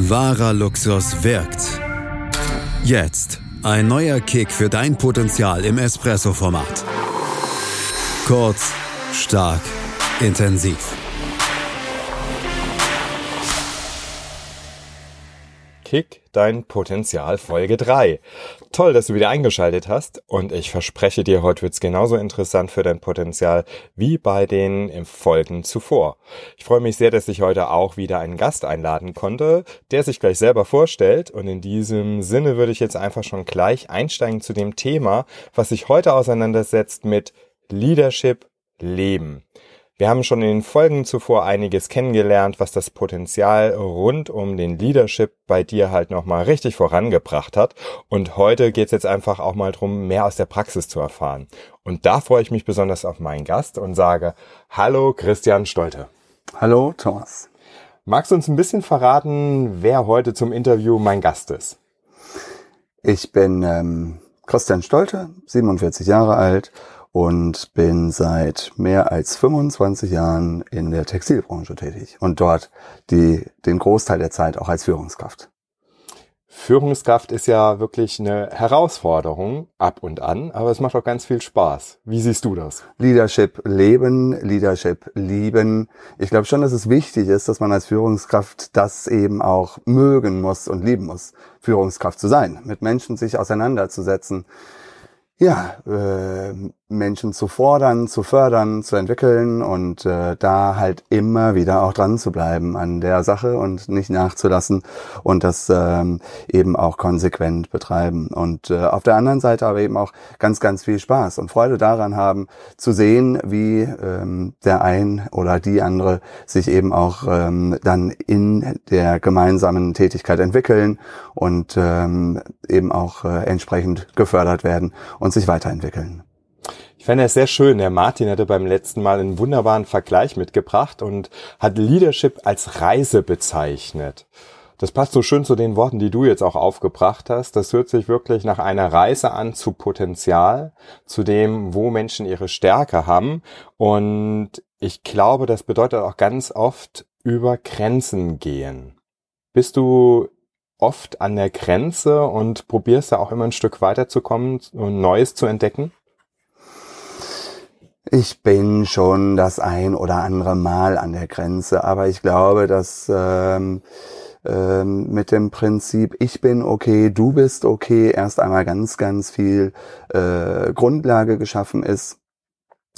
Wahrer Luxus wirkt. Jetzt ein neuer Kick für dein Potenzial im Espresso-Format. Kurz, stark, intensiv. Kick dein Potenzial Folge 3. Toll, dass du wieder eingeschaltet hast und ich verspreche dir, heute wird's genauso interessant für dein Potenzial wie bei den Folgen zuvor. Ich freue mich sehr, dass ich heute auch wieder einen Gast einladen konnte, der sich gleich selber vorstellt und in diesem Sinne würde ich jetzt einfach schon gleich einsteigen zu dem Thema, was sich heute auseinandersetzt mit Leadership Leben. Wir haben schon in den Folgen zuvor einiges kennengelernt, was das Potenzial rund um den Leadership bei dir halt nochmal richtig vorangebracht hat. Und heute geht es jetzt einfach auch mal drum, mehr aus der Praxis zu erfahren. Und da freue ich mich besonders auf meinen Gast und sage Hallo Christian Stolte. Hallo Thomas. Magst du uns ein bisschen verraten, wer heute zum Interview mein Gast ist? Ich bin ähm, Christian Stolte, 47 Jahre alt und bin seit mehr als 25 Jahren in der Textilbranche tätig und dort die, den Großteil der Zeit auch als Führungskraft. Führungskraft ist ja wirklich eine Herausforderung ab und an, aber es macht auch ganz viel Spaß. Wie siehst du das? Leadership leben, Leadership lieben. Ich glaube schon, dass es wichtig ist, dass man als Führungskraft das eben auch mögen muss und lieben muss, Führungskraft zu sein, mit Menschen sich auseinanderzusetzen, ja, äh, Menschen zu fordern, zu fördern, zu entwickeln und äh, da halt immer wieder auch dran zu bleiben an der Sache und nicht nachzulassen und das ähm, eben auch konsequent betreiben. Und äh, auf der anderen Seite aber eben auch ganz, ganz viel Spaß und Freude daran haben, zu sehen, wie ähm, der ein oder die andere sich eben auch ähm, dann in der gemeinsamen Tätigkeit entwickeln und ähm, eben auch äh, entsprechend gefördert werden und sich weiterentwickeln. Fände es sehr schön. Der Martin hatte beim letzten Mal einen wunderbaren Vergleich mitgebracht und hat Leadership als Reise bezeichnet. Das passt so schön zu den Worten, die du jetzt auch aufgebracht hast. Das hört sich wirklich nach einer Reise an zu Potenzial, zu dem, wo Menschen ihre Stärke haben. Und ich glaube, das bedeutet auch ganz oft über Grenzen gehen. Bist du oft an der Grenze und probierst da auch immer ein Stück weiterzukommen und Neues zu entdecken? Ich bin schon das ein oder andere Mal an der Grenze, aber ich glaube, dass ähm, ähm, mit dem Prinzip ich bin okay, du bist okay, erst einmal ganz, ganz viel äh, Grundlage geschaffen ist.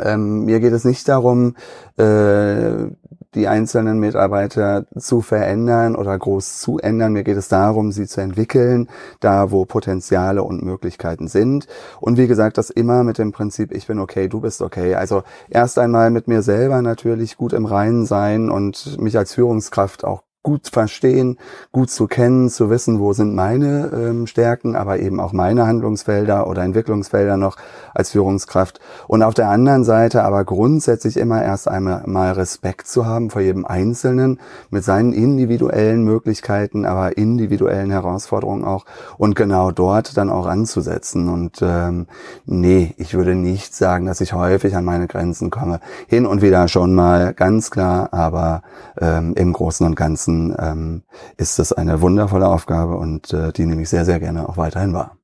Ähm, mir geht es nicht darum, äh, die einzelnen Mitarbeiter zu verändern oder groß zu ändern. Mir geht es darum, sie zu entwickeln, da wo Potenziale und Möglichkeiten sind. Und wie gesagt, das immer mit dem Prinzip, ich bin okay, du bist okay. Also erst einmal mit mir selber natürlich gut im Reinen sein und mich als Führungskraft auch gut verstehen, gut zu kennen, zu wissen, wo sind meine ähm, Stärken, aber eben auch meine Handlungsfelder oder Entwicklungsfelder noch als Führungskraft. Und auf der anderen Seite aber grundsätzlich immer erst einmal mal Respekt zu haben vor jedem Einzelnen mit seinen individuellen Möglichkeiten, aber individuellen Herausforderungen auch und genau dort dann auch anzusetzen. Und ähm, nee, ich würde nicht sagen, dass ich häufig an meine Grenzen komme. Hin und wieder schon mal, ganz klar, aber ähm, im Großen und Ganzen ansonsten ähm, ist das eine wundervolle Aufgabe und äh, die nehme ich sehr, sehr gerne auch weiterhin wahr.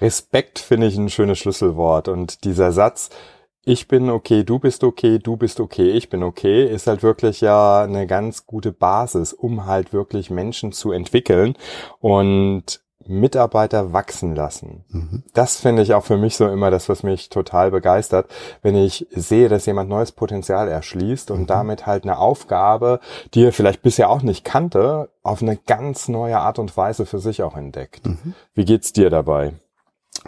Respekt finde ich ein schönes Schlüsselwort und dieser Satz, ich bin okay, du bist okay, du bist okay, ich bin okay, ist halt wirklich ja eine ganz gute Basis, um halt wirklich Menschen zu entwickeln und Mitarbeiter wachsen lassen. Mhm. Das finde ich auch für mich so immer das, was mich total begeistert, wenn ich sehe, dass jemand neues Potenzial erschließt und mhm. damit halt eine Aufgabe, die er vielleicht bisher auch nicht kannte, auf eine ganz neue Art und Weise für sich auch entdeckt. Mhm. Wie geht's dir dabei?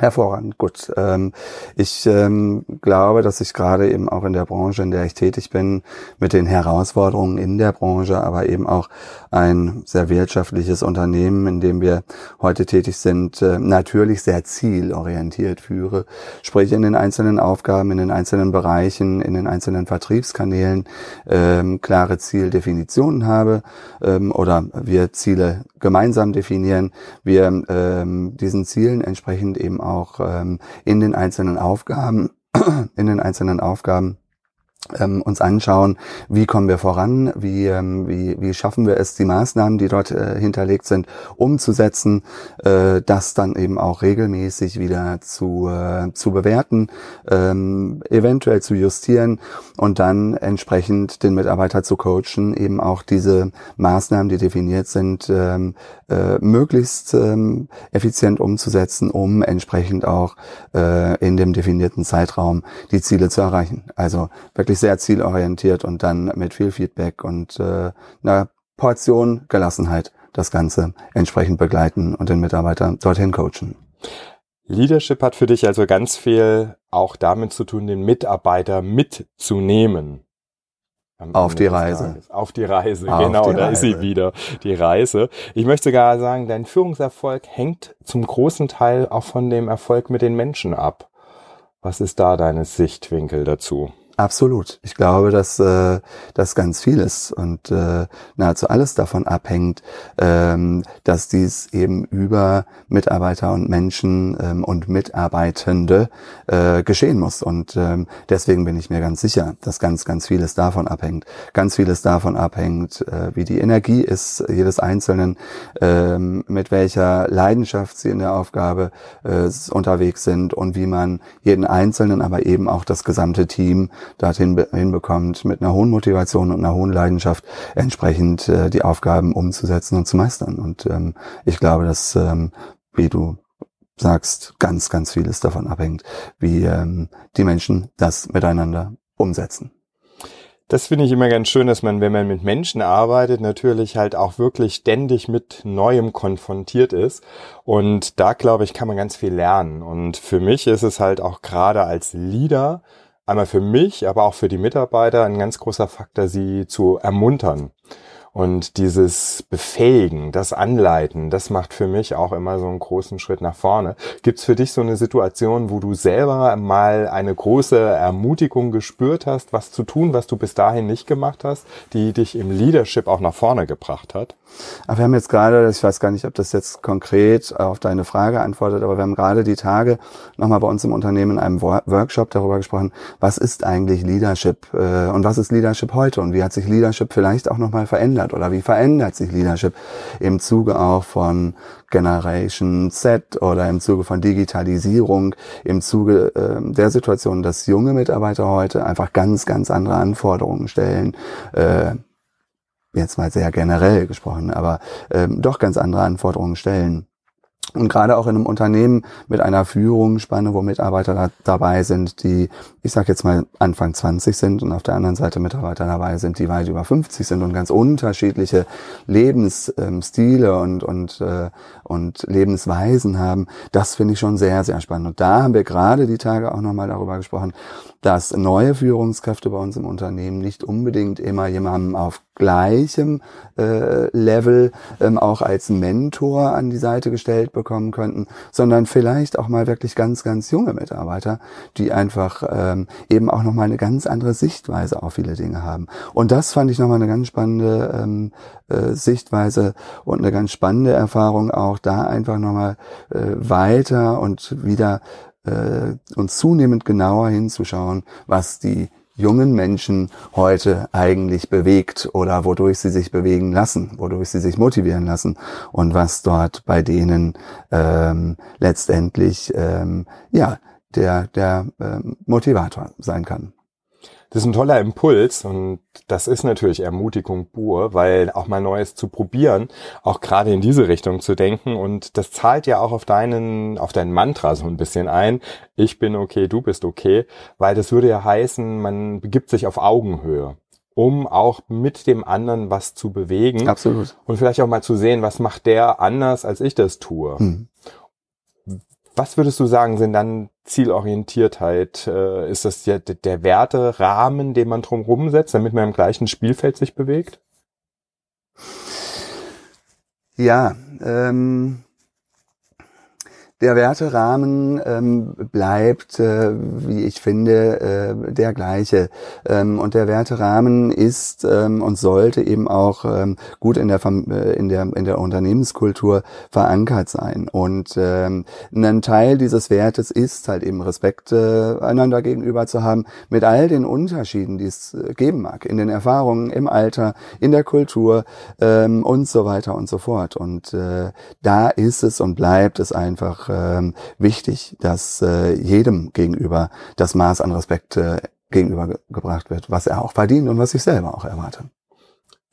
Hervorragend, gut. Ähm, ich ähm, glaube, dass ich gerade eben auch in der Branche, in der ich tätig bin, mit den Herausforderungen in der Branche, aber eben auch ein sehr wirtschaftliches Unternehmen, in dem wir heute tätig sind, äh, natürlich sehr zielorientiert führe. Sprich in den einzelnen Aufgaben, in den einzelnen Bereichen, in den einzelnen Vertriebskanälen ähm, klare Zieldefinitionen habe ähm, oder wir Ziele gemeinsam definieren, wir ähm, diesen Zielen entsprechend eben auch ähm, in den einzelnen Aufgaben, in den einzelnen Aufgaben ähm, uns anschauen, wie kommen wir voran, wie, ähm, wie, wie schaffen wir es, die Maßnahmen, die dort äh, hinterlegt sind, umzusetzen, äh, das dann eben auch regelmäßig wieder zu, äh, zu bewerten, ähm, eventuell zu justieren und dann entsprechend den Mitarbeiter zu coachen, eben auch diese Maßnahmen, die definiert sind, ähm, äh, möglichst ähm, effizient umzusetzen, um entsprechend auch äh, in dem definierten Zeitraum die Ziele zu erreichen. Also wirklich sehr zielorientiert und dann mit viel Feedback und äh, einer Portion Gelassenheit das Ganze entsprechend begleiten und den Mitarbeiter dorthin coachen. Leadership hat für dich also ganz viel auch damit zu tun, den Mitarbeiter mitzunehmen. Auf die Reise. Auf die Reise, Auf genau, die da Reise. ist sie wieder, die Reise. Ich möchte sogar sagen, dein Führungserfolg hängt zum großen Teil auch von dem Erfolg mit den Menschen ab. Was ist da deine Sichtwinkel dazu? Absolut. Ich glaube, dass äh, das ganz vieles und äh, nahezu alles davon abhängt, ähm, dass dies eben über Mitarbeiter und Menschen ähm, und Mitarbeitende äh, geschehen muss. Und ähm, deswegen bin ich mir ganz sicher, dass ganz, ganz vieles davon abhängt. Ganz vieles davon abhängt, äh, wie die Energie ist jedes Einzelnen, äh, mit welcher Leidenschaft sie in der Aufgabe äh, unterwegs sind und wie man jeden Einzelnen, aber eben auch das gesamte Team dorthin hinbekommt, mit einer hohen Motivation und einer hohen Leidenschaft entsprechend äh, die Aufgaben umzusetzen und zu meistern. Und ähm, ich glaube, dass, ähm, wie du sagst, ganz, ganz vieles davon abhängt, wie ähm, die Menschen das miteinander umsetzen. Das finde ich immer ganz schön, dass man, wenn man mit Menschen arbeitet, natürlich halt auch wirklich ständig mit Neuem konfrontiert ist. Und da, glaube ich, kann man ganz viel lernen. Und für mich ist es halt auch gerade als Leader einmal für mich, aber auch für die Mitarbeiter ein ganz großer Faktor, sie zu ermuntern. Und dieses Befähigen, das Anleiten, das macht für mich auch immer so einen großen Schritt nach vorne. Gibt es für dich so eine Situation, wo du selber mal eine große Ermutigung gespürt hast, was zu tun, was du bis dahin nicht gemacht hast, die dich im Leadership auch nach vorne gebracht hat? Aber wir haben jetzt gerade, ich weiß gar nicht, ob das jetzt konkret auf deine Frage antwortet, aber wir haben gerade die Tage nochmal bei uns im Unternehmen in einem Workshop darüber gesprochen, was ist eigentlich Leadership äh, und was ist Leadership heute und wie hat sich Leadership vielleicht auch nochmal verändert oder wie verändert sich Leadership im Zuge auch von Generation Z oder im Zuge von Digitalisierung, im Zuge äh, der Situation, dass junge Mitarbeiter heute einfach ganz, ganz andere Anforderungen stellen. Äh, jetzt mal sehr generell gesprochen, aber ähm, doch ganz andere Anforderungen stellen. Und gerade auch in einem Unternehmen mit einer Führungsspanne, wo Mitarbeiter da, dabei sind, die, ich sage jetzt mal, Anfang 20 sind und auf der anderen Seite Mitarbeiter dabei sind, die weit über 50 sind und ganz unterschiedliche Lebensstile ähm, und, und, äh, und Lebensweisen haben, das finde ich schon sehr, sehr spannend. Und da haben wir gerade die Tage auch nochmal darüber gesprochen, dass neue Führungskräfte bei uns im Unternehmen nicht unbedingt immer jemanden auf gleichem äh, Level ähm, auch als Mentor an die Seite gestellt bekommen könnten, sondern vielleicht auch mal wirklich ganz, ganz junge Mitarbeiter, die einfach ähm, eben auch nochmal eine ganz andere Sichtweise auf viele Dinge haben. Und das fand ich nochmal eine ganz spannende ähm, äh, Sichtweise und eine ganz spannende Erfahrung, auch da einfach nochmal äh, weiter und wieder äh, uns zunehmend genauer hinzuschauen, was die jungen Menschen heute eigentlich bewegt oder wodurch sie sich bewegen lassen, wodurch sie sich motivieren lassen und was dort bei denen ähm, letztendlich ähm, ja der der ähm, Motivator sein kann. Das ist ein toller Impuls und das ist natürlich Ermutigung pur, weil auch mal Neues zu probieren, auch gerade in diese Richtung zu denken und das zahlt ja auch auf deinen, auf dein Mantra so ein bisschen ein. Ich bin okay, du bist okay, weil das würde ja heißen, man begibt sich auf Augenhöhe um auch mit dem anderen was zu bewegen. Absolut. Und vielleicht auch mal zu sehen, was macht der anders, als ich das tue. Hm. Was würdest du sagen, sind dann Zielorientiertheit? Äh, ist das der, der Werterahmen, den man drumherum setzt, damit man im gleichen Spielfeld sich bewegt? Ja, ähm, Der Werterahmen ähm, bleibt, äh, wie ich finde, äh, der gleiche. Ähm, und der Werterahmen ist ähm, und sollte eben auch ähm, gut in der, äh, in, der, in der Unternehmenskultur verankert sein. Und ähm, ein Teil dieses Wertes ist halt eben Respekt äh, einander gegenüber zu haben, mit all den Unterschieden, die es äh, geben mag, in den Erfahrungen, im Alter, in der Kultur ähm, und so weiter und so fort. Und äh, da ist es und bleibt es einfach ähm, wichtig, dass äh, jedem gegenüber das Maß an Respekt äh, gegenübergebracht wird, was er auch verdient und was ich selber auch erwarte.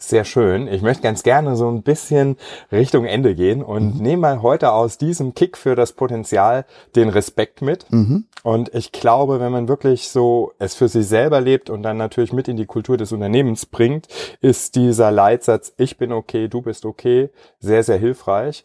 Sehr schön. Ich möchte ganz gerne so ein bisschen Richtung Ende gehen und mhm. nehme mal heute aus diesem Kick für das Potenzial den Respekt mit. Mhm. Und ich glaube, wenn man wirklich so es für sich selber lebt und dann natürlich mit in die Kultur des Unternehmens bringt, ist dieser Leitsatz, ich bin okay, du bist okay, sehr, sehr hilfreich.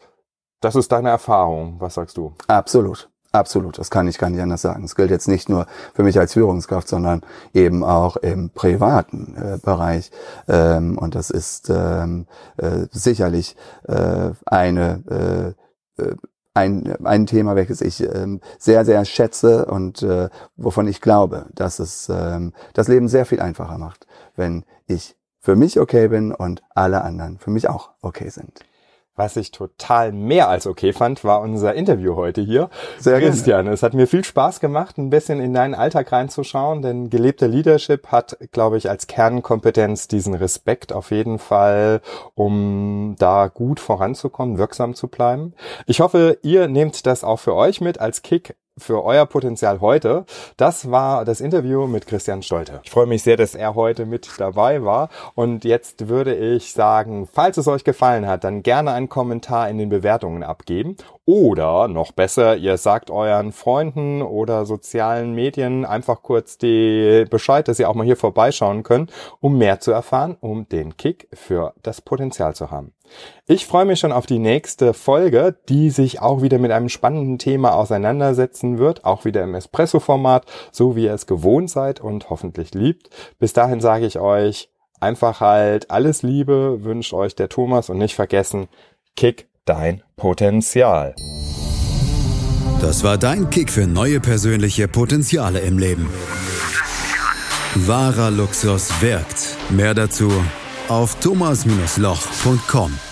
Das ist deine Erfahrung. Was sagst du? Absolut. Absolut, das kann ich gar nicht anders sagen. Es gilt jetzt nicht nur für mich als Führungskraft, sondern eben auch im privaten äh, Bereich. Ähm, und das ist ähm, äh, sicherlich äh, eine äh, äh ein, ein Thema, welches ich ähm, sehr, sehr schätze und äh, wovon ich glaube, dass es ähm, das Leben sehr viel einfacher macht, wenn ich für mich okay bin und alle anderen für mich auch okay sind. Was ich total mehr als okay fand, war unser Interview heute hier. Sehr Christian, gerne. es hat mir viel Spaß gemacht, ein bisschen in deinen Alltag reinzuschauen, denn gelebter Leadership hat, glaube ich, als Kernkompetenz diesen Respekt auf jeden Fall, um da gut voranzukommen, wirksam zu bleiben. Ich hoffe, ihr nehmt das auch für euch mit als Kick für euer Potenzial heute. Das war das Interview mit Christian Stolte. Ich freue mich sehr, dass er heute mit dabei war. Und jetzt würde ich sagen, falls es euch gefallen hat, dann gerne einen Kommentar in den Bewertungen abgeben. Oder noch besser, ihr sagt euren Freunden oder sozialen Medien einfach kurz die Bescheid, dass sie auch mal hier vorbeischauen können, um mehr zu erfahren, um den Kick für das Potenzial zu haben. Ich freue mich schon auf die nächste Folge, die sich auch wieder mit einem spannenden Thema auseinandersetzen wird, auch wieder im Espresso-Format, so wie ihr es gewohnt seid und hoffentlich liebt. Bis dahin sage ich euch einfach halt alles Liebe, wünscht euch der Thomas und nicht vergessen, kick dein Potenzial. Das war dein Kick für neue persönliche Potenziale im Leben. Wahrer Luxus wirkt. Mehr dazu auf thomas-loch.com.